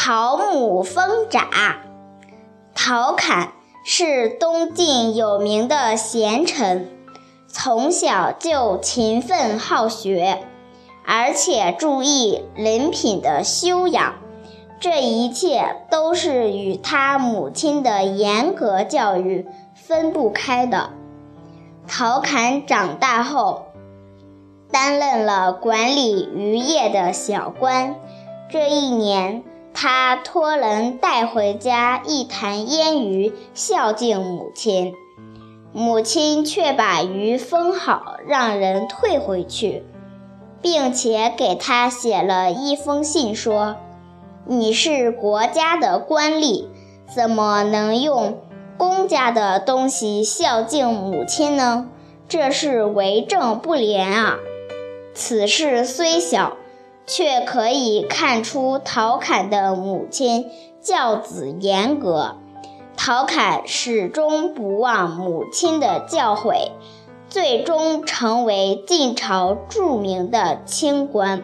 陶母封札。陶侃是东晋有名的贤臣，从小就勤奋好学，而且注意人品的修养。这一切都是与他母亲的严格教育分不开的。陶侃长大后，担任了管理渔业的小官。这一年，他托人带回家一坛腌鱼，孝敬母亲。母亲却把鱼封好，让人退回去，并且给他写了一封信，说。你是国家的官吏，怎么能用公家的东西孝敬母亲呢？这是为政不廉啊！此事虽小，却可以看出陶侃的母亲教子严格。陶侃始终不忘母亲的教诲，最终成为晋朝著名的清官。